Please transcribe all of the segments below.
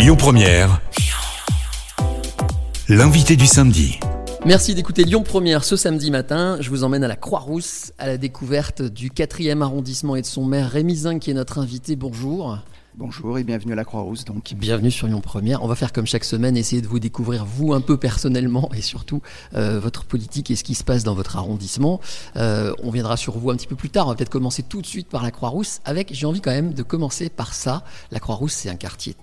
Lyon Première, l'invité du samedi. Merci d'écouter Lyon Première ce samedi matin. Je vous emmène à la Croix-Rousse, à la découverte du 4e arrondissement et de son maire Rémi Zing qui est notre invité. Bonjour. Bonjour et bienvenue à la Croix-Rousse. Donc. Bienvenue sur Lyon Première. On va faire comme chaque semaine, essayer de vous découvrir vous un peu personnellement et surtout euh, votre politique et ce qui se passe dans votre arrondissement. Euh, on viendra sur vous un petit peu plus tard. On va peut-être commencer tout de suite par la Croix-Rousse avec, j'ai envie quand même de commencer par ça. La Croix-Rousse, c'est un quartier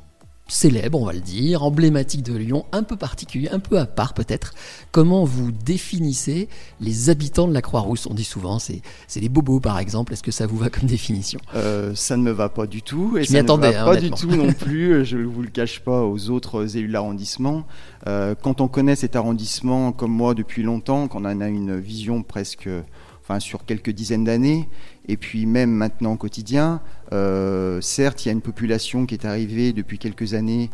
célèbre, on va le dire, emblématique de Lyon, un peu particulier, un peu à part peut-être. Comment vous définissez les habitants de la Croix-Rousse? On dit souvent, c'est des bobos par exemple. Est-ce que ça vous va comme définition? Euh, Ça ne me va pas du tout. Et Je ça ne va hein, pas du tout non plus. Je ne vous le cache pas aux autres élus de l'arrondissement. Euh, quand on connaît cet arrondissement comme moi depuis longtemps, qu'on en a une vision presque enfin sur quelques dizaines d'années, et puis même maintenant au quotidien. Euh, certes, il y a une population qui est arrivée depuis quelques années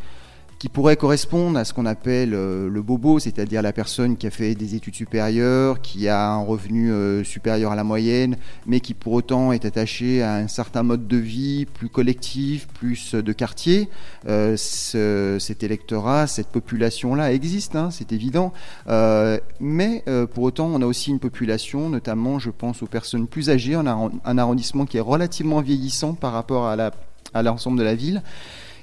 qui pourrait correspondre à ce qu'on appelle euh, le bobo, c'est-à-dire la personne qui a fait des études supérieures, qui a un revenu euh, supérieur à la moyenne, mais qui pour autant est attaché à un certain mode de vie plus collectif, plus de quartier. Euh, cet électorat, cette population-là existe, hein, c'est évident. mais pour autant, on a aussi une population, notamment je pense aux personnes plus âgées, on a un arrondissement qui est relativement vieillissant par rapport à l'ensemble de la ville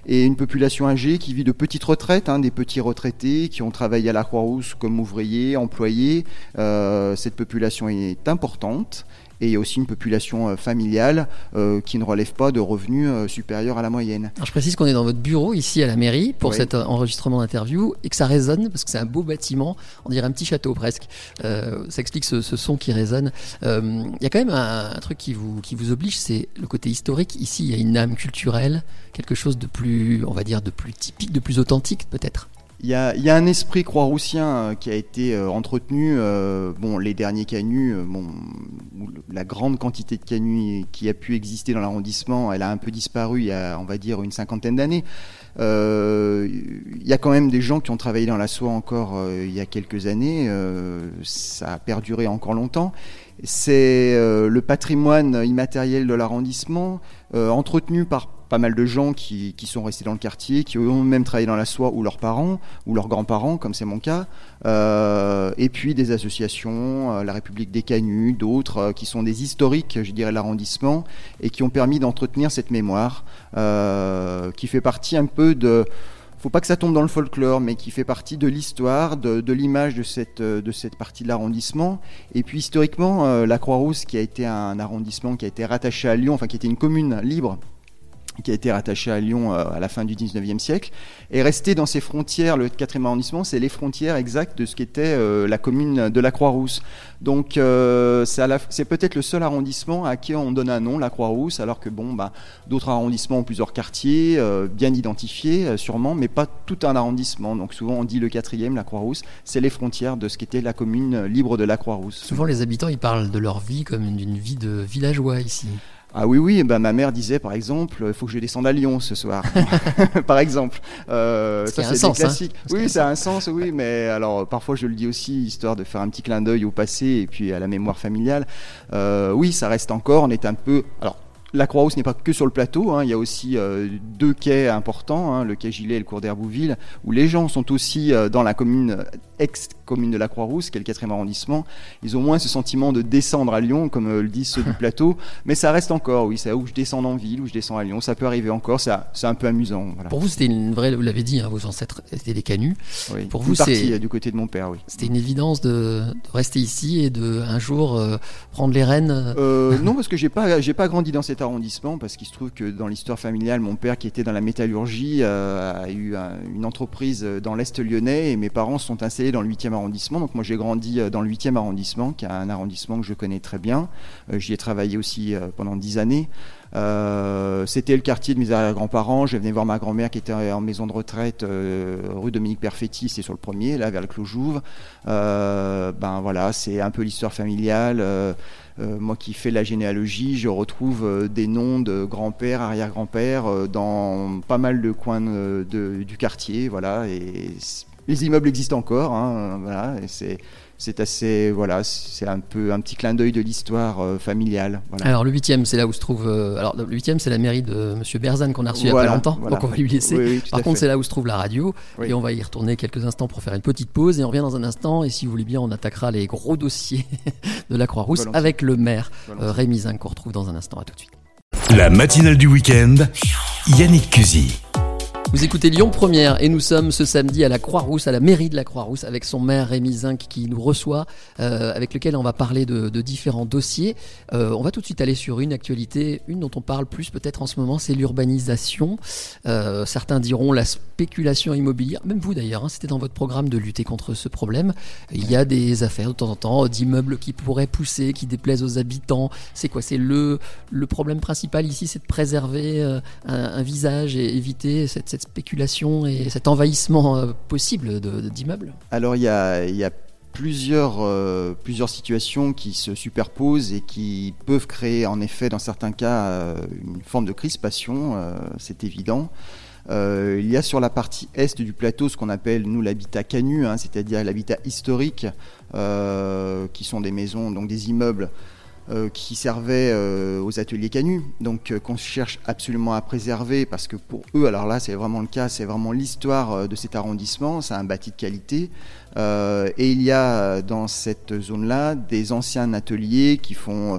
et une population âgée qui vit de petites retraites, hein, des petits retraités qui ont travaillé à la Croix-Rousse comme ouvriers, employés. Euh, cette population est importante et il y a aussi une population euh, familiale euh, qui ne relève pas de revenus euh, supérieurs à la moyenne. Alors je précise qu'on est dans votre bureau ici à la mairie pour cet enregistrement d'interview et que ça résonne parce que c'est un beau bâtiment, on dirait un petit château presque. ça explique ce, son qui résonne. Il y a quand même un, truc qui vous, qui vous oblige, c'est le côté historique. Ici, il y a une âme culturelle, quelque chose de plus, on va dire, de plus typique, de plus authentique peut-être. Il y, a, un esprit croix-roussien euh, qui a été euh, entretenu. Euh, bon, les derniers canuts, bon, la grande quantité de canuts qui a pu exister dans l'arrondissement, elle a un peu disparu il y a, on va dire, une cinquantaine d'années. il y a quand même des gens qui ont travaillé dans la soie encore il y a quelques années. ça a perduré encore longtemps. C'est le patrimoine immatériel de l'arrondissement, entretenu par pas mal de gens qui, sont restés dans le quartier, qui ont même travaillé dans la soie, ou leurs parents, ou leurs grands-parents, comme c'est mon cas. Euh, et puis des associations, euh, la République des Canuts, d'autres, euh, qui sont des historiques, je dirais, l'arrondissement, et qui ont permis d'entretenir cette mémoire, qui fait partie un peu de faut pas que ça tombe dans le folklore, mais qui fait partie de l'histoire, de, l'image de cette, de cette partie de l'arrondissement. Et puis historiquement, la Croix-Rousse, qui a été un arrondissement qui a été rattaché à Lyon, enfin qui était une commune libre qui a été rattaché à Lyon euh, à la fin du 19e siècle, est resté dans ses frontières, le 4e arrondissement, c'est les frontières exactes de ce qu'était euh, la commune de la Croix-Rousse. Donc euh, c'est peut-être le seul arrondissement à qui on donne un nom, la Croix-Rousse, alors que bon, bah, d'autres arrondissements ont plusieurs quartiers, bien identifiés sûrement, mais pas tout un arrondissement. Donc souvent on dit le 4e, la Croix-Rousse, c'est les frontières de ce qu'était la commune libre de la Croix-Rousse. Souvent les habitants, ils parlent de leur vie comme d'une vie de villageois ici. Ah oui, oui, ben, ma mère disait par exemple, il faut que je descende à Lyon ce soir, par exemple. Euh, ça, c'est des hein. classiques. oui, ça a un sens, oui, mais alors parfois je le dis aussi, histoire de faire un petit clin d'œil au passé et puis à la mémoire familiale. Euh, oui, ça reste encore, on est un peu. Alors, la Croix-Rousse n'est pas que sur le plateau, hein. il y a aussi euh, deux quais importants, hein, le quai Gilet et le cours d'Herbouville, où les gens sont aussi euh, dans la commune ex-commune de la Croix-Rousse, qui est le 4 arrondissement. Ils ont moins ce sentiment de descendre à Lyon, comme euh, le disent ceux du plateau, mais ça reste encore, oui, c'est où je descends en ville, où je descends à Lyon, ça peut arriver encore, c'est un peu amusant. Pour vous, c'était une vraie, vous l'avez dit, hein, vos ancêtres étaient des canuts. Oui, Pour vous, c'est du côté de mon père, oui. C'était une évidence de, rester ici et de un jour prendre les rênes. non, parce que j'ai pas, j'ai pas grandi dans cet arrondissement parce qu'il se trouve que dans l'histoire familiale, mon père qui était dans la métallurgie euh, a eu une entreprise dans l'Est lyonnais et mes parents sont installés dans le 8e arrondissement. Donc moi j'ai grandi euh, dans le 8e arrondissement, qui est un arrondissement que je connais très bien. Euh, j'y ai travaillé aussi pendant 10 années. c'était le quartier de mes grands-parents. Je venais voir ma grand-mère qui était en maison de retraite rue Dominique Perfetti, c'est sur le premier, là vers le Clos Jouve. ben voilà, c'est un peu l'histoire familiale. Euh, moi qui fais la généalogie, je retrouve euh, des noms de grands-pères, arrière-grands-pères euh, dans pas mal de coins du quartier. Voilà, et les immeubles existent encore. Hein, voilà, c'est c'est assez, voilà, c'est un peu un petit clin d'œil de l'histoire euh, familiale. Voilà. Alors le huitième, c'est là où se trouve. euh, alors le huitième, c'est la mairie de Monsieur Berzane qu'on a reçu il y a pas longtemps, voilà. donc on va lui laisser. Oui, oui, tout Par contre, c'est là où se trouve la radio, Oui. et on va y retourner quelques instants pour faire une petite pause, et on revient dans un instant. Et si vous voulez bien, on attaquera les gros dossiers de la Croix-Rousse avec le maire euh, Rémi Zing qu'on retrouve dans un instant. À tout de suite. La matinale du week-end. Yannick Cusy. Vous écoutez Lyon Première et nous sommes ce samedi à la Croix-Rousse, à la mairie de la Croix-Rousse, avec son maire Rémi Zinc qui nous reçoit, euh, avec lequel on va parler de, de différents dossiers. Euh, on va tout de suite aller sur une actualité, une dont on parle plus peut-être en ce moment, c'est l'urbanisation. Euh, certains diront la spéculation immobilière, même vous d'ailleurs, hein, c'était dans votre programme de lutter contre ce problème. Il y a des affaires de temps en temps d'immeubles qui pourraient pousser, qui déplaisent aux habitants. C'est quoi C'est le, le problème principal ici, c'est de préserver euh, un, un visage et éviter cette, cette spéculation et cet envahissement euh, possible d'immeubles Alors il y a, euh, plusieurs situations qui se superposent et qui peuvent créer en effet dans certains cas euh, une forme de crispation, c'est évident. Il y a sur la partie est du plateau ce qu'on appelle nous l'habitat canu, hein, c'est-à-dire l'habitat historique, qui sont des maisons, donc des immeubles qui servaient euh, aux ateliers canus, donc euh, qu'on cherche absolument à préserver parce que pour eux, alors là c'est vraiment le cas, c'est vraiment l'histoire euh, de cet arrondissement, c'est un bâti de qualité. Euh, et il y a euh, dans cette zone-là des anciens ateliers qui font euh,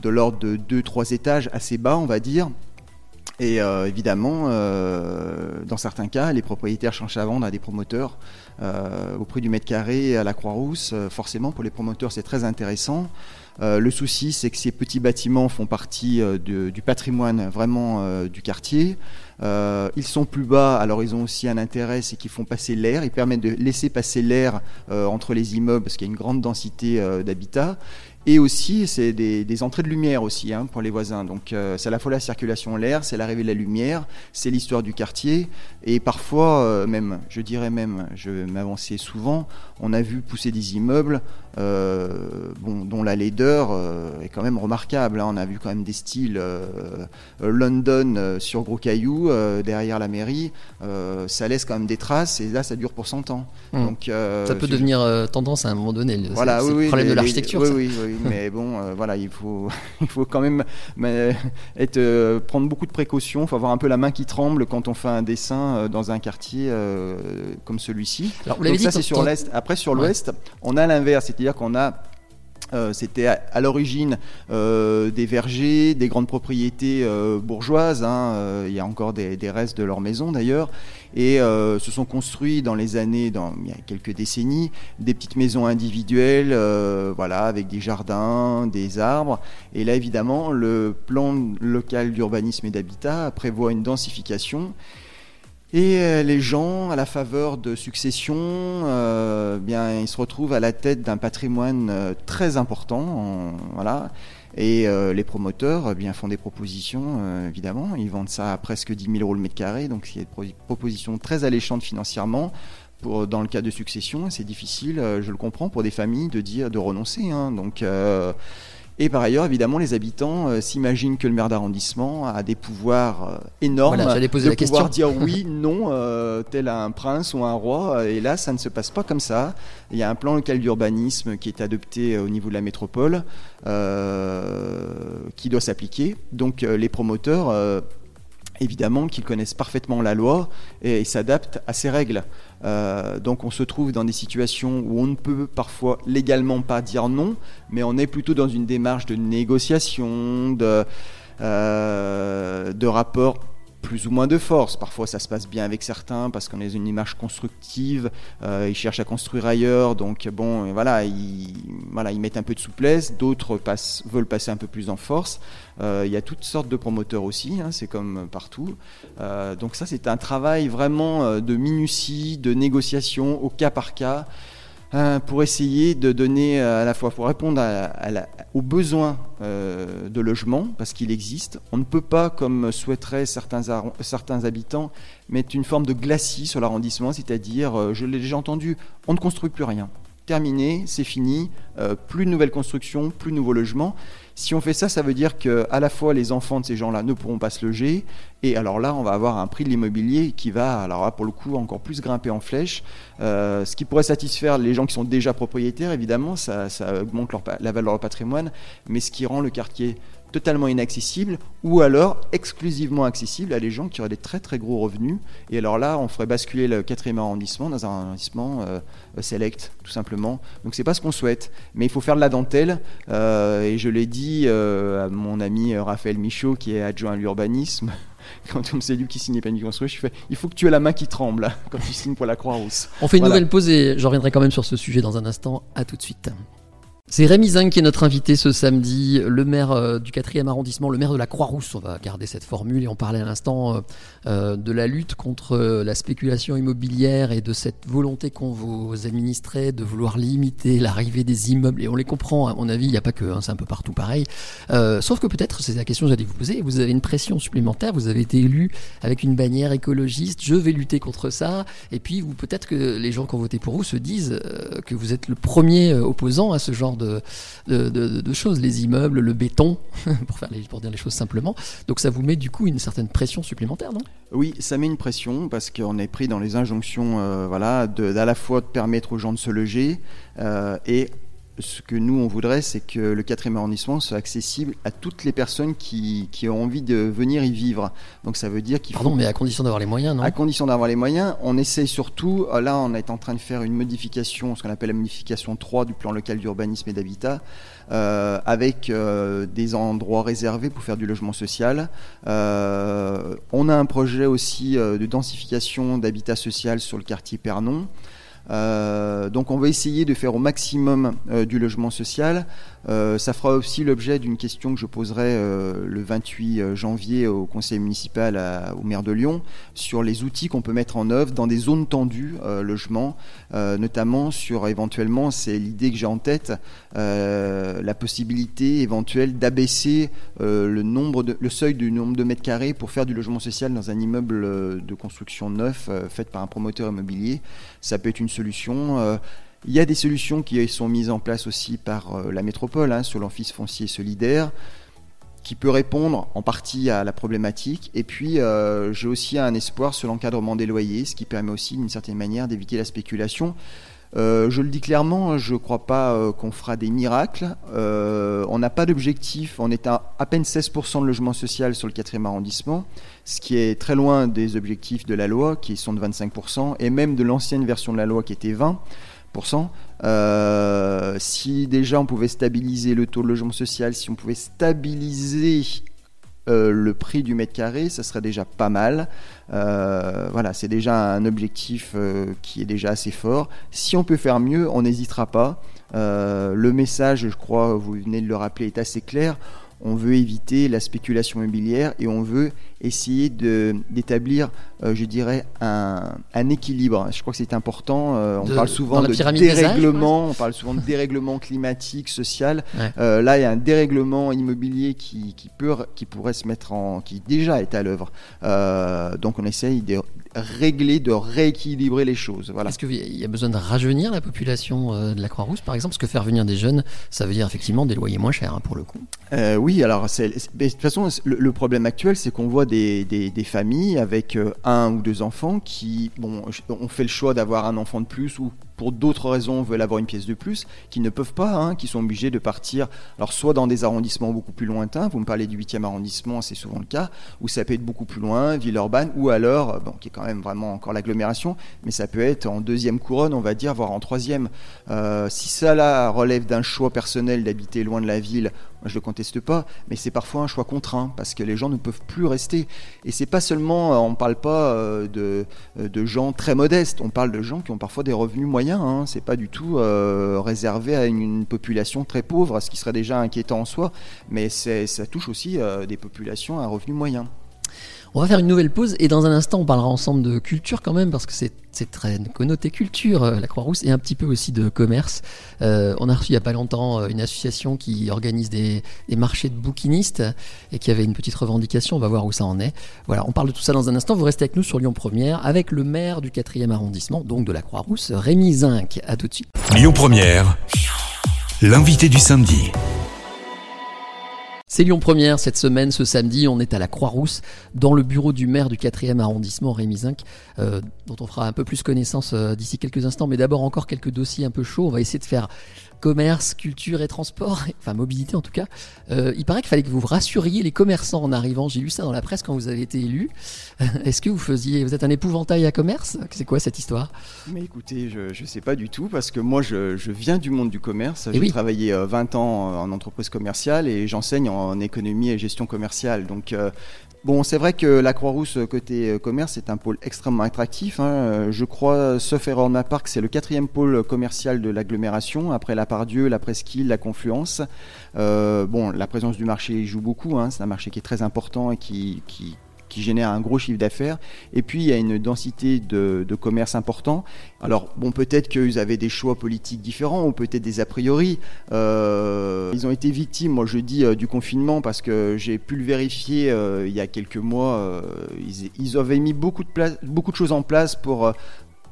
de l'ordre de 2-3 étages assez bas, on va dire. Et euh, évidemment, euh, dans certains cas, les propriétaires cherchent à vendre à des promoteurs euh, au prix du mètre carré à la Croix-Rousse. Forcément, pour les promoteurs, c'est très intéressant. Le souci, c'est que ces petits bâtiments font partie du patrimoine vraiment du quartier. Ils sont plus bas, alors ils ont aussi un intérêt, c'est qu'ils font passer l'air. Ils permettent de laisser passer l'air entre les immeubles parce qu'il y a une grande densité d'habitat. Et aussi, c'est des, entrées de lumière aussi hein, pour les voisins. Donc, euh, c'est à la fois la circulation l'air, c'est l'arrivée de la lumière, c'est l'histoire du quartier. Et parfois, euh, même, je dirais même, je m'avancer souvent, on a vu pousser des immeubles euh, bon, dont la laideur euh, est quand même remarquable. hein. On a vu quand même des styles euh, London sur gros cailloux euh, derrière la mairie. Ça laisse quand même des traces et là, ça dure pour 100 ans. Hmm. Donc, Ça peut devenir tendance à un moment donné. le- voilà, c'est oui, le oui, problème les- de l'architecture. Oui, ça. oui, oui, mais bon, voilà, il faut, il faut quand même mais, être, prendre beaucoup de précautions. Il faut avoir un peu la main qui tremble quand on fait un dessin dans un quartier comme celui-ci. Alors, vous l'avez Donc dit ça, c'est sur l'est. Après, sur l'ouest, on a l'inverse, c'est-à-dire qu'on a euh, c'était à, l'origine euh, des vergers, des grandes propriétés euh, bourgeoises. hein, il y a encore des, restes de leur maison d'ailleurs. Et se sont construits dans les années, dans, il y a quelques décennies, des petites maisons individuelles, voilà, avec des jardins, des arbres. Et là, évidemment, le plan local d'urbanisme et d'habitat prévoit une densification. Et euh, les gens, à la faveur de successions, euh, bien, ils se retrouvent à la tête d'un patrimoine euh, très important. voilà. Et euh, les promoteurs eh bien, font des propositions, euh, évidemment. Ils vendent ça à presque 10 000 euros le mètre carré. Donc, c'est des pro- propositions très alléchantes financièrement. Pour, dans le cas de succession, c'est difficile, euh, je le comprends, pour des familles de dire de renoncer. hein. Donc, et par ailleurs, évidemment, les habitants euh, s'imaginent que le maire d'arrondissement a des pouvoirs euh, énormes Voilà, de la question. pouvoir dire oui, non, euh, tel un prince ou un roi. Et là, ça ne se passe pas comme ça. Il y a un plan local d'urbanisme qui est adopté au niveau de la métropole, qui doit s'appliquer. Donc, les promoteurs. Évidemment qu'ils connaissent parfaitement la loi et s'adaptent à ces règles. Euh, donc on se trouve dans des situations où on ne peut parfois légalement pas dire non, mais on est plutôt dans une démarche de négociation, de, euh, de rapport plus ou moins de force. Parfois, ça se passe bien avec certains parce qu'on est une image constructive. euh, ils cherchent à construire ailleurs, donc bon, et voilà, ils, voilà, ils mettent un peu de souplesse. D'autres passent, veulent passer un peu plus en force. Euh, Il y a toutes sortes de promoteurs aussi. hein, c'est comme partout. Euh, donc ça, c'est un travail vraiment euh, de minutie, de négociation au cas par cas. Euh, pour essayer de donner euh, à la fois pour répondre aux besoins euh, de logement parce qu'il existe. On ne peut pas, comme souhaiteraient certains, certains habitants, mettre une forme de glacis sur l'arrondissement, c'est-à-dire, euh, je l'ai déjà entendu, on ne construit plus rien. Terminé, c'est fini, plus de nouvelles constructions, plus de nouveaux logements. Si on fait ça, ça veut dire que à la fois les enfants de ces gens-là ne pourront pas se loger, et alors là, on va avoir un prix de l'immobilier qui va, alors là, pour le coup, encore plus grimper en flèche. Euh, ce qui pourrait satisfaire les gens qui sont déjà propriétaires, évidemment, ça, augmente la valeur de leur patrimoine, mais ce qui rend le quartier totalement inaccessible ou alors exclusivement accessible à des gens qui auraient des très très gros revenus. Et alors là, on ferait basculer le quatrième arrondissement dans un arrondissement euh, select, tout simplement. Donc c'est pas ce qu'on souhaite, mais il faut faire de la dentelle. Euh, et je l'ai dit euh, à mon ami Raphaël Michaud, qui est adjoint à l'urbanisme. Quand on me sait lui qui signe pas construit, je fais il faut que tu aies la main qui tremble quand tu signes pour la Croix-Rousse. On fait une nouvelle pause et je reviendrai quand même sur ce sujet dans un instant. À tout de suite. C'est Rémi Zing qui est notre invité ce samedi, le maire euh, du 4e arrondissement, le maire de la Croix-Rousse. On va garder cette formule et on parlait à l'instant euh, euh, de la lutte contre la spéculation immobilière et de cette volonté qu'ont vos administrés de vouloir limiter l'arrivée des immeubles. Et on les comprend, à mon avis, il n'y a pas que, hein, c'est un peu partout pareil. sauf que peut-être, c'est la question que j'allais vous poser, vous avez une pression supplémentaire, vous avez été élu avec une bannière écologiste, je vais lutter contre ça. Et puis, vous peut-être que les gens qui ont voté pour vous se disent que vous êtes le premier opposant à ce genre de de, choses, les immeubles, le béton, pour, faire pour dire les choses simplement. Donc ça vous met du coup une certaine pression supplémentaire, non? Oui, ça met une pression parce qu'on est pris dans les injonctions, euh, voilà, d'à la fois de permettre aux gens de se loger euh, et ce que nous, on voudrait, c'est que le quatrième arrondissement soit accessible à toutes les personnes qui, qui, ont envie de venir y vivre. Donc ça veut dire qu'il faut... Pardon, mais à condition d'avoir les moyens, non? À condition d'avoir les moyens. On essaye surtout, euh, là on est en train de faire une modification, ce qu'on appelle la modification 3 du plan local d'urbanisme et d'habitat, euh, avec euh, des endroits réservés pour faire du logement social. Euh, on a un projet aussi de densification d'habitat social sur le quartier Pernon. Euh, donc on va essayer de faire au maximum euh, du logement social. Euh, ça fera aussi l'objet d'une question que je poserai le 28 janvier au conseil municipal au maire de Lyon sur les outils qu'on peut mettre en œuvre dans des zones tendues logement, notamment sur éventuellement, c'est l'idée que j'ai en tête, la possibilité éventuelle d'abaisser le, nombre de, le seuil du nombre de mètres carrés pour faire du logement social dans un immeuble de construction neuf fait par un promoteur immobilier. Ça peut être une solution. Il y a des solutions qui sont mises en place aussi par euh, la métropole hein, sur l'office foncier solidaire qui peut répondre en partie à la problématique. Et puis, euh, j'ai aussi un espoir sur l'encadrement des loyers, ce qui permet aussi, d'une certaine manière, d'éviter la spéculation. Euh, je le dis clairement, je ne crois pas qu'on fera des miracles. On n'a pas d'objectif. On est à à peine 16% de logement social sur le 4e arrondissement, ce qui est très loin des objectifs de la loi, qui sont de 25%, et même de l'ancienne version de la loi qui était 20%. Si déjà on pouvait stabiliser le taux de logement social, si on pouvait stabiliser euh, le prix du mètre carré, ça serait déjà pas mal. Euh, voilà, c'est déjà un objectif euh, qui est déjà assez fort. Si on peut faire mieux, on n'hésitera pas. le message, je crois, vous venez de le rappeler, est assez clair on veut éviter la spéculation immobilière et on veut essayer d'établir, euh, je dirais, un, équilibre. Je crois que c'est important. Euh, on parle souvent de dérèglement, on parle souvent de dérèglement climatique, social. Euh, là, il y a un dérèglement immobilier qui, peut, qui pourrait se mettre en, qui déjà est à l'œuvre. donc, on essaye de régler, de rééquilibrer les choses. Voilà. Est-ce qu'il y a besoin de rajeunir la population de la Croix-Rousse, par exemple? Parce que faire venir des jeunes, ça veut dire effectivement des loyers moins chers, hein, pour le coup. oui, oui, alors de toute façon, le, problème actuel, c'est qu'on voit des, familles avec euh, un ou deux enfants qui bon, ont fait le choix d'avoir un enfant de plus ou pour d'autres raisons veulent avoir une pièce de plus, qui ne peuvent pas, hein, qui sont obligés de partir, alors soit dans des arrondissements beaucoup plus lointains, vous me parlez du 8e arrondissement, c'est souvent le cas, ou ça peut être beaucoup plus loin, Villeurbanne, ou alors, bon, qui est quand même vraiment encore l'agglomération, mais ça peut être en deuxième couronne, on va dire, voire en troisième. Euh, si ça là relève d'un choix personnel d'habiter loin de la ville, moi, je le conteste pas, mais c'est parfois un choix contraint parce que les gens ne peuvent plus rester. Et c'est pas seulement, euh, on ne parle pas euh, de, de gens très modestes, on parle de gens qui ont parfois des revenus moyens Hein. C'est pas du tout euh, réservé à une, population très pauvre, ce qui serait déjà inquiétant en soi, mais ça touche aussi euh, des populations à revenu moyen. On va faire une nouvelle pause et dans un instant on parlera ensemble de culture quand même parce que c'est très connoté culture, euh, la Croix-Rousse, et un petit peu aussi de commerce. Euh, on a reçu il n'y a pas longtemps euh, une association qui organise des, marchés de bouquinistes et qui avait une petite revendication. On va voir où ça en est. Voilà, on parle de tout ça dans un instant. Vous restez avec nous sur Lyon Première avec le maire du 4e arrondissement, donc de la Croix-Rousse, Rémi Zinc. À tout de suite. Lyon Première, l'invité du samedi. C'est Lyon Première cette semaine, ce samedi, on est à la Croix-Rousse, dans le bureau du maire du 4e arrondissement, Rémi Zinc, euh, dont on fera un peu plus connaissance euh, d'ici quelques instants, mais d'abord encore quelques dossiers un peu chauds. On va essayer de faire commerce, culture et transport, enfin mobilité en tout cas. Euh, il paraît qu'il fallait que vous rassuriez les commerçants en arrivant. J'ai lu ça dans la presse quand vous avez été élu. Est-ce que vous faisiez, vous êtes un épouvantail à commerce? C'est quoi cette histoire? Mais écoutez, je ne sais pas du tout parce que moi je, viens du monde du commerce. J'ai travaillé 20 euh, ans en entreprise commerciale et j'enseigne en économie et gestion commerciale. Donc euh, Bon, c'est vrai que la Croix-Rousse côté commerce est un pôle extrêmement attractif. Hein. Je crois, sauf erreur de c'est le quatrième pôle commercial de l'agglomération, après la Pardieu, la Presqu'île, la Confluence. Euh, bon, la présence du marché joue beaucoup. Hein. C'est un marché qui est très important et qui qui génère un gros chiffre d'affaires. Et puis, il y a une densité de, commerce important. Alors, bon, peut-être qu'ils avaient des choix politiques différents ou peut-être des a priori. Euh, ils ont été victimes, moi je dis, euh, du confinement parce que j'ai pu le vérifier euh, il y a quelques mois. Ils, ils, avaient mis beaucoup de, place, beaucoup de choses en place pour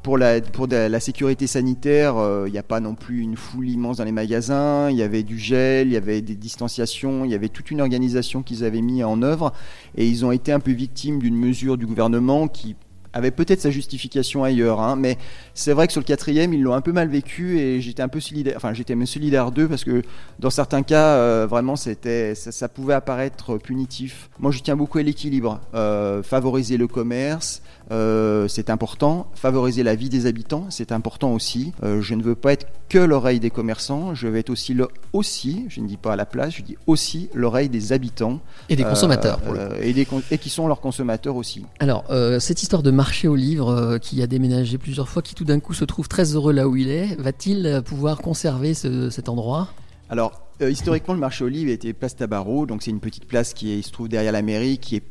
pour la, sécurité sanitaire, euh, il n'y a pas non plus une foule immense dans les magasins. Il y avait du gel, il y avait des distanciations, il y avait toute une organisation qu'ils avaient mis en œuvre. Et ils ont été un peu victimes d'une mesure du gouvernement qui avait peut-être sa justification ailleurs, hein, mais c'est vrai que sur le quatrième, ils l'ont un peu mal vécu et j'étais un peu solidaire, enfin j'étais même solidaire d'eux parce que dans certains cas, euh, vraiment, ça, pouvait apparaître punitif. Moi, je tiens beaucoup à l'équilibre, euh, favoriser le commerce, euh, c'est important, favoriser la vie des habitants, c'est important aussi. je ne veux pas être que l'oreille des commerçants, je veux être aussi le aussi, je ne dis pas à la place, je dis aussi l'oreille des habitants et des consommateurs et, des, et qui sont leurs consommateurs aussi. Alors cette histoire de marché au livre euh, qui a déménagé plusieurs fois, qui tout d'un coup se trouve très heureux là où il est, va-t-il pouvoir conserver cet endroit? Alors, euh, historiquement, le marché au livre était place Tabarot, donc c'est une petite place qui se trouve derrière la mairie, qui est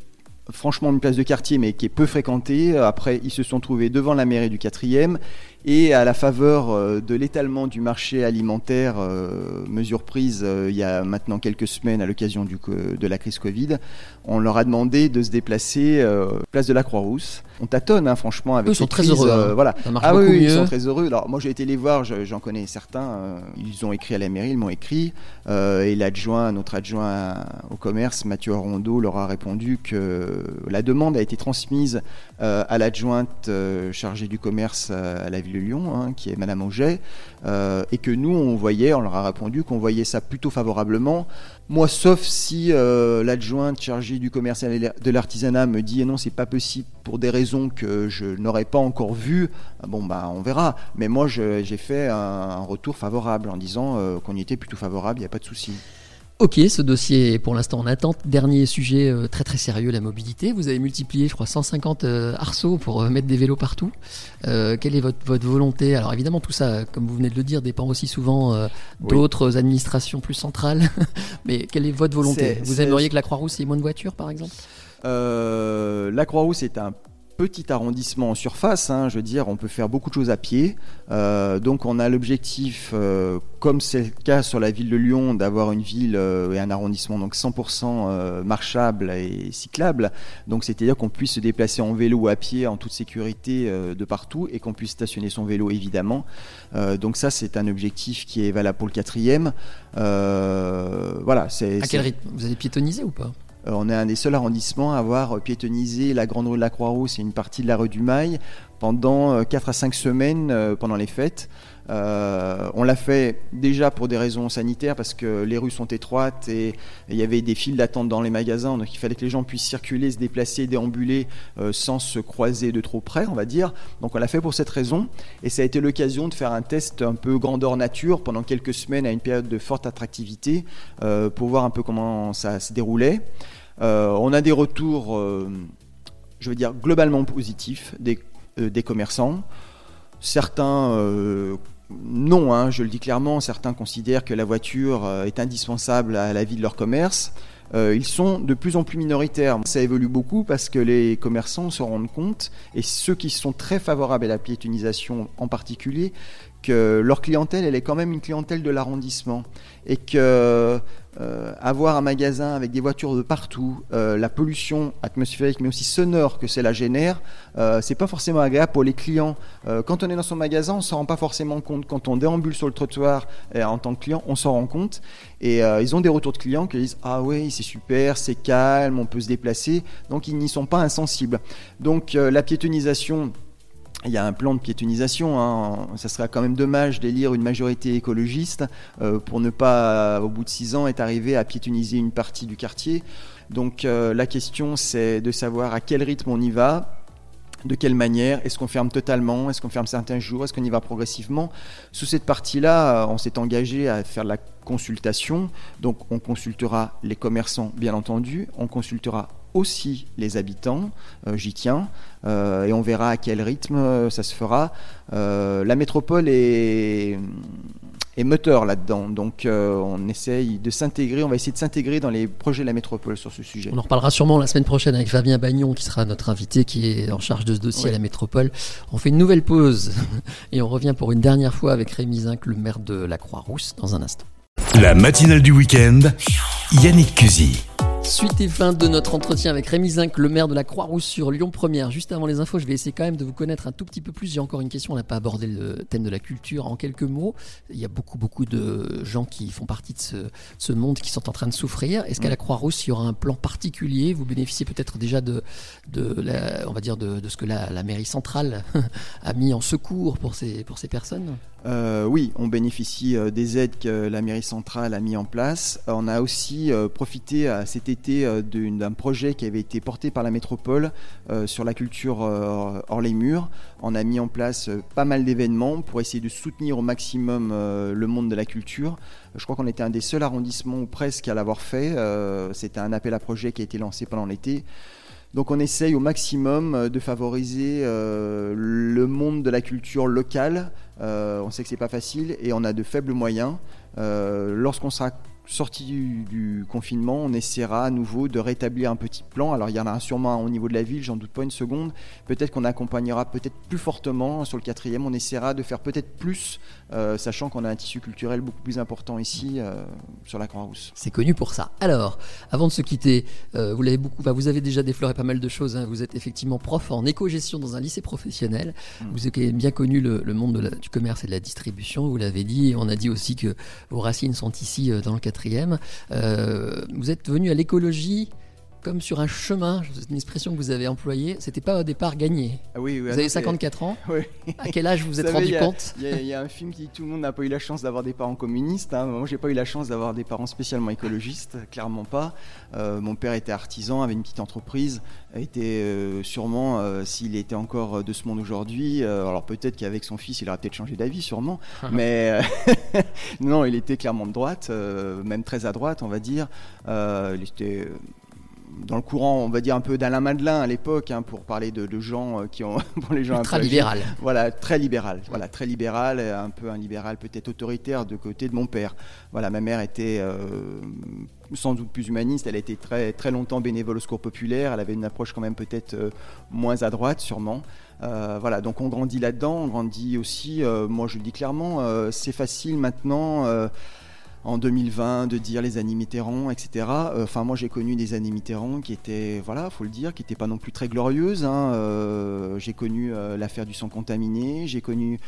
franchement une place de quartier, mais qui est peu fréquentée. Après, ils se sont trouvés devant la mairie du 4e et à la faveur euh, de l'étalement du marché alimentaire, euh, mesure prise euh, il y a maintenant quelques semaines à l'occasion de la crise Covid, on leur a demandé de se déplacer place de la Croix-Rousse. On tâtonne, hein, franchement, avec Eux sont très heureux. Hein. voilà. ah oui, ils sont très heureux. Alors moi, j'ai été les voir, j'en connais certains. ils ont écrit à la mairie, ils m'ont écrit. et l'adjoint, notre adjoint au commerce, Mathieu Rondeau, leur a répondu que la demande a été transmise à l'adjointe chargée du commerce à la ville Lyon, hein, qui est Madame Auget, euh, et que nous, on voyait, on leur a répondu qu'on voyait ça plutôt favorablement. Moi, sauf si euh, l'adjointe chargée du commerce et de l'artisanat me dit eh non, c'est pas possible pour des raisons que je n'aurais pas encore vues, bon, bah, on verra. Mais moi, j'ai fait un, retour favorable en disant euh, qu'on y était plutôt favorable, il n'y a pas de souci. Ok, ce dossier est pour l'instant en attente. Dernier sujet euh, très très sérieux, la mobilité. Vous avez multiplié, je crois, 150 euh, arceaux pour euh, mettre des vélos partout. quelle est votre, votre volonté? Alors évidemment, tout ça, comme vous venez de le dire, dépend aussi souvent d'autres administrations plus centrales. Mais quelle est votre volonté? Vous aimeriez que la Croix-Rousse ait moins de voitures, par exemple? La Croix-Rousse est un petit arrondissement en surface. Hein, je veux dire, on peut faire beaucoup de choses à pied. Euh, donc, on a l'objectif, euh, comme c'est le cas sur la ville de Lyon, d'avoir une ville euh, et un arrondissement donc 100% marchable et cyclable. Donc, c'est-à-dire qu'on puisse se déplacer en vélo ou à pied en toute sécurité de partout et qu'on puisse stationner son vélo évidemment. donc, ça, c'est un objectif qui est valable pour le quatrième. voilà. C'est, à quel rythme? Vous allez piétoniser ou pas? On est un des seuls arrondissements à avoir piétonnisé la Grande Rue de la Croix-Rousse et une partie de la rue du Mail pendant 4 euh, à 5 semaines euh, pendant les fêtes. on l'a fait déjà pour des raisons sanitaires parce que les rues sont étroites et il y avait des files d'attente dans les magasins, donc il fallait que les gens puissent circuler, se déplacer, déambuler sans se croiser de trop près, on va dire. Donc on l'a fait pour cette raison et ça a été l'occasion de faire un test un peu grandeur nature pendant quelques semaines à une période de forte attractivité pour voir un peu comment ça se déroulait. Euh, on a des retours, euh, je veux dire, globalement positifs des, euh, commerçants. Certains non, hein, je le dis clairement, certains considèrent que la voiture est indispensable à la vie de leur commerce. ils sont de plus en plus minoritaires. Ça évolue beaucoup parce que les commerçants se rendent compte, et ceux qui sont très favorables à la piétonisation en particulier, que leur clientèle, elle est quand même une clientèle de l'arrondissement, et que euh, avoir un magasin avec des voitures de partout, euh, la pollution atmosphérique mais aussi sonore que cela génère, euh, c'est pas forcément agréable pour les clients. Quand on est dans son magasin, on s'en rend pas forcément compte. Quand on déambule sur le trottoir en tant que client, on s'en rend compte. Et ils ont des retours de clients qui disent ah oui c'est super, c'est calme, on peut se déplacer. Donc ils n'y sont pas insensibles. Donc la piétonisation il y a un plan de piétonisation. Hein. Ça serait quand même dommage d'élire une majorité écologiste euh, pour ne pas, au bout de six ans, être arrivé à piétoniser une partie du quartier. Donc euh, la question, c'est de savoir à quel rythme on y va. De quelle manière Est-ce qu'on ferme totalement? Est-ce qu'on ferme certains jours? Est-ce qu'on y va progressivement? Sous cette partie-là, euh, on s'est engagé à faire de la consultation. Donc on consultera les commerçants, bien entendu. On consultera aussi les habitants, euh, j'y tiens, euh, et on verra à quel rythme euh, ça se fera. Euh, la métropole est, est moteur là-dedans, donc euh, on essaye de s'intégrer, on va essayer de s'intégrer dans les projets de la métropole sur ce sujet. On en reparlera sûrement la semaine prochaine avec Fabien Bagnon qui sera notre invité qui est en charge de ce dossier Ouais. à la métropole. On fait une nouvelle pause et on revient pour une dernière fois avec Rémi Zinc, le maire de la Croix-Rousse, dans un instant. La matinale du week-end, Yannick Cusy. Suite et fin de notre entretien avec Rémi Zinc, le maire de la Croix-Rousse sur Lyon Première. Juste avant les infos, je vais essayer quand même de vous connaître un tout petit peu plus. J'ai encore une question, on n'a pas abordé le thème de la culture en quelques mots. Il y a beaucoup, beaucoup de gens qui font partie de ce, ce monde qui sont en train de souffrir. Est-ce qu'à la Croix-Rousse, il y aura un plan particulier? Vous bénéficiez peut-être déjà de, de la, on va dire de, de ce que la, la mairie centrale a mis en secours pour ces, pour ces personnes? Euh, oui, on bénéficie euh, des aides que la mairie centrale a mis en place. On a aussi euh, profité cet été d'un projet qui avait été porté par la métropole sur la culture hors les murs. On a mis en place pas mal d'événements pour essayer de soutenir au maximum le monde de la culture. Je crois qu'on était un des seuls arrondissements ou presque à l'avoir fait. C'était un appel à projet qui a été lancé pendant l'été. Donc on essaye au maximum de favoriser le monde de la culture locale. Euh, on sait que c'est pas facile et on a de faibles moyens. Euh, Lorsqu'on sera sorti du, du confinement, on essaiera à nouveau de rétablir un petit plan. Alors il y en a sûrement un au niveau de la ville, j'en doute pas une seconde. Peut-être qu'on accompagnera peut-être plus fortement sur le quatrième. On essaiera de faire peut-être plus, euh, sachant qu'on a un tissu culturel beaucoup plus important ici euh, sur la Croix-Rousse. C'est connu pour ça. Alors, avant de se quitter, euh, vous l'avez beaucoup, enfin, vous avez déjà défloré pas mal de choses. hein. Vous êtes effectivement prof en éco-gestion dans un lycée professionnel. Vous avez bien connu le, le monde de la- du commerce et de la distribution. Vous l'avez dit. Et on a dit aussi que vos racines sont ici dans le Euh, vous êtes venu à l'écologie comme sur un chemin. C'est une expression que vous avez employée. C'était pas au départ gagné. Ah oui, oui, Vous ah avez non, c'est- 54 ans. Oui. À quel âge vous vous êtes savez, rendu a- compte Il y, a- il y a un film qui dit tout le monde n'a pas eu la chance d'avoir des parents communistes. hein. Moi, j'ai pas eu la chance d'avoir des parents spécialement écologistes, clairement pas. Euh, mon père était artisan, avait une petite entreprise, était euh, sûrement, euh, s'il était encore de ce monde aujourd'hui, alors peut-être qu'avec son fils, il aurait peut-être changé d'avis, sûrement. mais non, il était clairement de droite, même très à droite, on va dire. Il était dans le courant, on va dire un peu d'Alain Madelin à l'époque, hein, pour parler de, de gens euh, qui ont, pour les gens un peu Ultra âgés. libéral. Voilà, très libéral. Voilà, très libéral, et un peu un libéral peut-être autoritaire de côté de mon père. Voilà, ma mère était euh, sans doute plus humaniste. Elle a été très très longtemps bénévole au Secours populaire. Elle avait une approche quand même peut-être euh, moins à droite, sûrement. Euh, voilà, donc on grandit là-dedans. On grandit aussi. euh, moi, je le dis clairement, euh, c'est facile maintenant. En 2020 de dire les années Mitterrand, etc. Euh, Enfin, moi, j'ai connu des années Mitterrand qui étaient, voilà, faut le dire, qui n'étaient pas non plus très glorieuses. hein. Euh, j'ai connu euh, l'affaire du sang contaminé, j'ai connu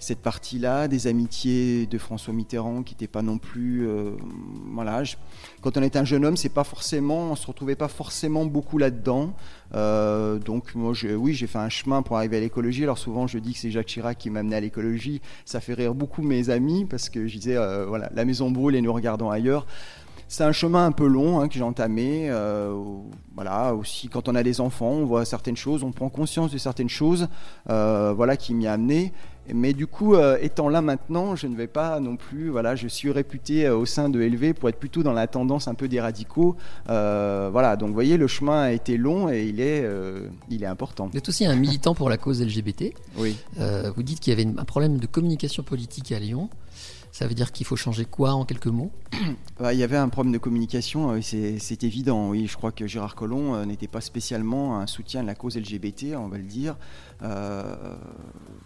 cette partie-là, des amitiés de François Mitterrand qui n'étaient pas non plus, voilà. quand on était un jeune homme, c'est pas forcément, on se retrouvait pas forcément beaucoup là-dedans. Donc moi, oui, j'ai fait un chemin pour arriver à l'écologie. Alors souvent, je dis que c'est Jacques Chirac qui m'a amené à l'écologie. Ça fait rire beaucoup mes amis parce que je disais, voilà, la maison et nous regardons ailleurs. C'est un chemin un peu long hein, que j'ai entamé. euh, voilà, aussi quand on a des enfants, on voit certaines choses, on prend conscience de certaines choses, euh, voilà, qui m'y a amené. Mais du coup, euh, étant là maintenant, je ne vais pas non plus. Voilà, je suis réputé au sein de LV pour être plutôt dans la tendance un peu des radicaux. Voilà, donc vous voyez, le chemin a été long et il est, il est important. Vous êtes aussi un militant pour la cause LGBT. Oui. Vous dites qu'il y avait un problème de communication politique à Lyon. Ça veut dire qu'il faut changer quoi en quelques mots? Bah, il y avait un problème de communication, euh, c'est évident. Oui, je crois que Gérard Collomb euh, n'était pas spécialement un soutien de la cause LGBT, on va le dire. Euh,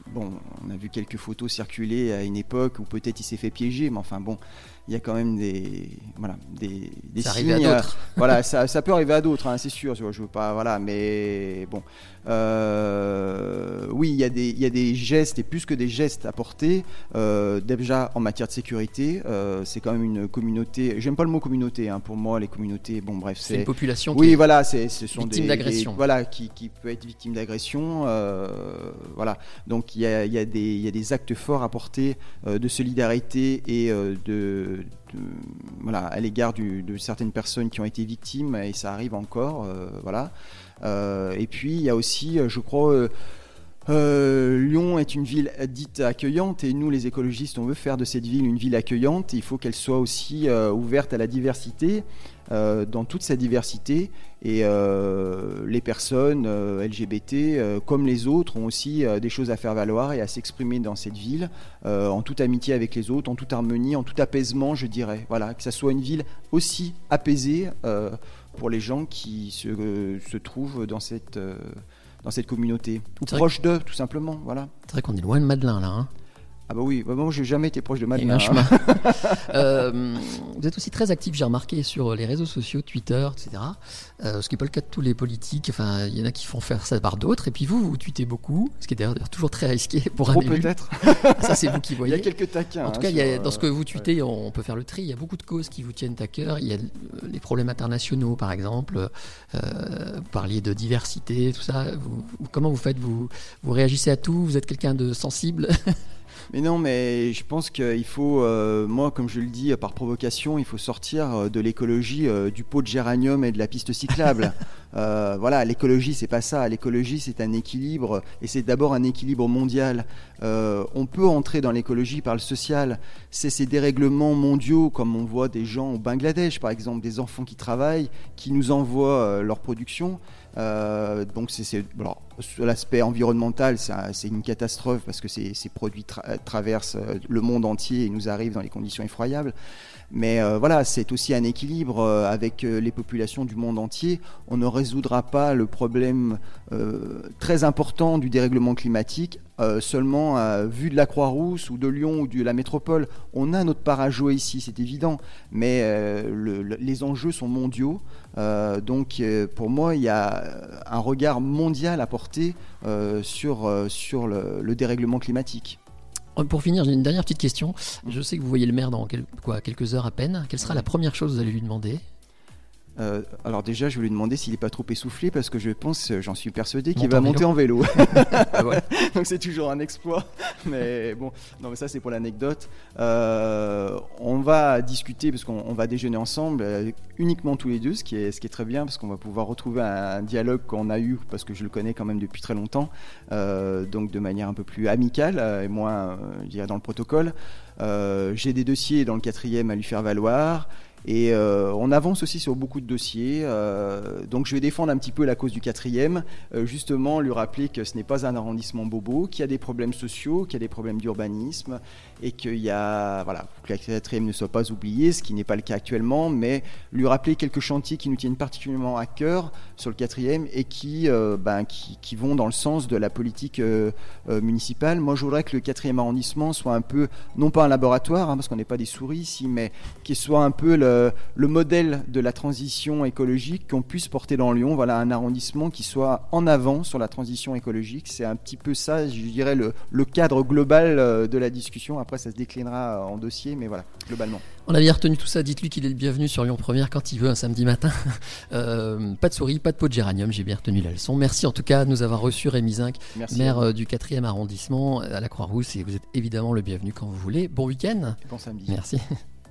bon, on a vu quelques photos circuler à une époque où peut-être il s'est fait piéger, mais enfin bon, il y a quand même des voilà des, des Ça signes. à euh, d'autres. voilà, ça, ça peut arriver à d'autres, hein, c'est sûr. Je veux pas, voilà, mais bon, euh, oui, il y a des il y a des gestes et plus que des gestes à porter. euh, déjà en matière de sécurité, euh, c'est quand même une communauté. J'aime pas le mot communauté. hein, pour moi, les communautés, bon, bref, C'est une population qui oui, est- voilà, c'est, ce sont victime des, d'agression. des- voilà, qui, qui peut être victime d'agression. voilà. Donc il y a, il y, a des- il y a des actes forts à porter de solidarité et euh, à l'égard de certaines personnes qui ont été victimes et ça arrive encore. euh, voilà. Euh, et puis il y a aussi, euh, je crois. Euh, Lyon est une ville dite accueillante et nous les écologistes on veut faire de cette ville une ville accueillante. Il faut qu'elle soit aussi euh, ouverte à la diversité, euh, dans toute sa diversité et les personnes LGBT comme les autres ont aussi des choses à faire valoir et à s'exprimer dans cette ville en toute amitié avec les autres, en toute harmonie, en tout apaisement je dirais. Voilà, que ça soit une ville aussi apaisée pour les gens qui se, se trouvent dans cette dans cette communauté, ou proche d'eux, tout simplement. Voilà. C'est vrai qu'on est loin de Madelin là. hein. Ah bah oui, bah moi j'ai jamais été proche de Madeleine. un chemin. Euh, vous êtes aussi très actif, j'ai remarqué, sur les réseaux sociaux, Twitter, etc. Euh, ce qui n'est pas le cas de tous les politiques. Enfin, il y en a qui font faire ça par d'autres. Et puis vous, vous tweetez beaucoup, ce qui est d'ailleurs toujours très risqué pour Trop un élu. peut-être. Ça, c'est vous qui Il y voyez. a quelques taquins. En tout hein, cas, il y a- sur, dans ce que euh, vous tweetez, on peut faire le tri. Il y a beaucoup de causes qui vous tiennent à cœur. Il y a euh, les problèmes internationaux, par exemple. Euh, vous parliez de diversité, tout ça. Vous- comment vous faites? Vous, vous réagissez à tout? Vous êtes quelqu'un de sensible? Mais non, mais je pense qu'il faut, euh, moi, comme je le dis, par provocation, il faut sortir euh, de l'écologie euh, du pot de géranium et de la piste cyclable. Euh, voilà, l'écologie, c'est pas ça. L'écologie, c'est un équilibre, et c'est d'abord un équilibre mondial. On peut entrer dans l'écologie par le social. C'est ces dérèglements mondiaux, comme on voit des gens au Bangladesh, par exemple, des enfants qui travaillent, qui nous envoient leur production. Euh, donc c'est l'aspect environnemental, c'est un- c'est une catastrophe parce que ces, ces produits tra- traversent euh, le monde entier et nous arrivent dans les conditions effroyables. Mais euh, voilà, c'est aussi un équilibre euh, avec euh, les populations du monde entier. On ne résoudra pas le problème très important du dérèglement climatique seulement à vue de la Croix-Rousse ou de Lyon ou de la métropole. On a notre part à jouer ici, c'est évident. Mais le- le- les enjeux sont mondiaux. Donc pour moi, il y a un regard mondial à porter sur, le dérèglement climatique. Euh, Pour finir, j'ai une dernière petite question. Je sais que vous voyez le maire dans quelques heures à peine. Quelle sera la première chose que vous allez lui demander? Euh, alors déjà, je vais lui demander s'il n'est pas trop essoufflé parce que je pense, euh, j'en suis persuadé qu'il va en monter en vélo. Ah. Donc c'est toujours un exploit. Mais bon, non, mais ça c'est pour l'anecdote. Euh, on va discuter parce qu'on on va déjeuner ensemble, euh, uniquement tous les deux, ce qui est, ce qui est très bien parce qu'on va pouvoir retrouver un, un dialogue qu'on a eu parce que je le connais quand même depuis très longtemps, donc de manière un peu plus amicale et moins, je dirais, dans le protocole. J'ai des dossiers dans le quatrième à lui faire valoir. Et euh, on avance aussi sur beaucoup de dossiers. euh, donc je vais défendre un petit peu la cause du quatrième, euh, justement lui rappeler que ce n'est pas un arrondissement bobo, qu'il y a des problèmes sociaux, qu'il y a des problèmes d'urbanisme, et qu'il y a, voilà, que la quatrième ne soit pas oubliée, ce qui n'est pas le cas actuellement, mais lui rappeler quelques chantiers qui nous tiennent particulièrement à cœur sur le quatrième et qui, ben, qui, vont dans le sens de la politique municipale. Moi, je voudrais que le quatrième arrondissement soit un peu, non pas un laboratoire, hein, parce qu'on n'est pas des souris ici, mais qu'il soit un peu le modèle de la transition écologique qu'on puisse porter dans Lyon. Voilà, un arrondissement qui soit en avant sur la transition écologique. C'est un petit peu ça, je dirais, le, le cadre global euh, de la discussion. Après, ça se déclinera en dossier, mais voilà, globalement. On a bien retenu tout ça. Dites-lui qu'il est le bienvenu sur Lyon Première quand il veut un samedi matin. Euh, pas de souris, pas de pot de géranium. J'ai bien retenu la leçon. Merci en tout cas de nous avoir reçu Rémi Zinc, Merci. maire euh, du 4e arrondissement à la Croix-Rousse. Et vous êtes évidemment le bienvenu quand vous voulez. Bon week-end. Bon samedi. Merci.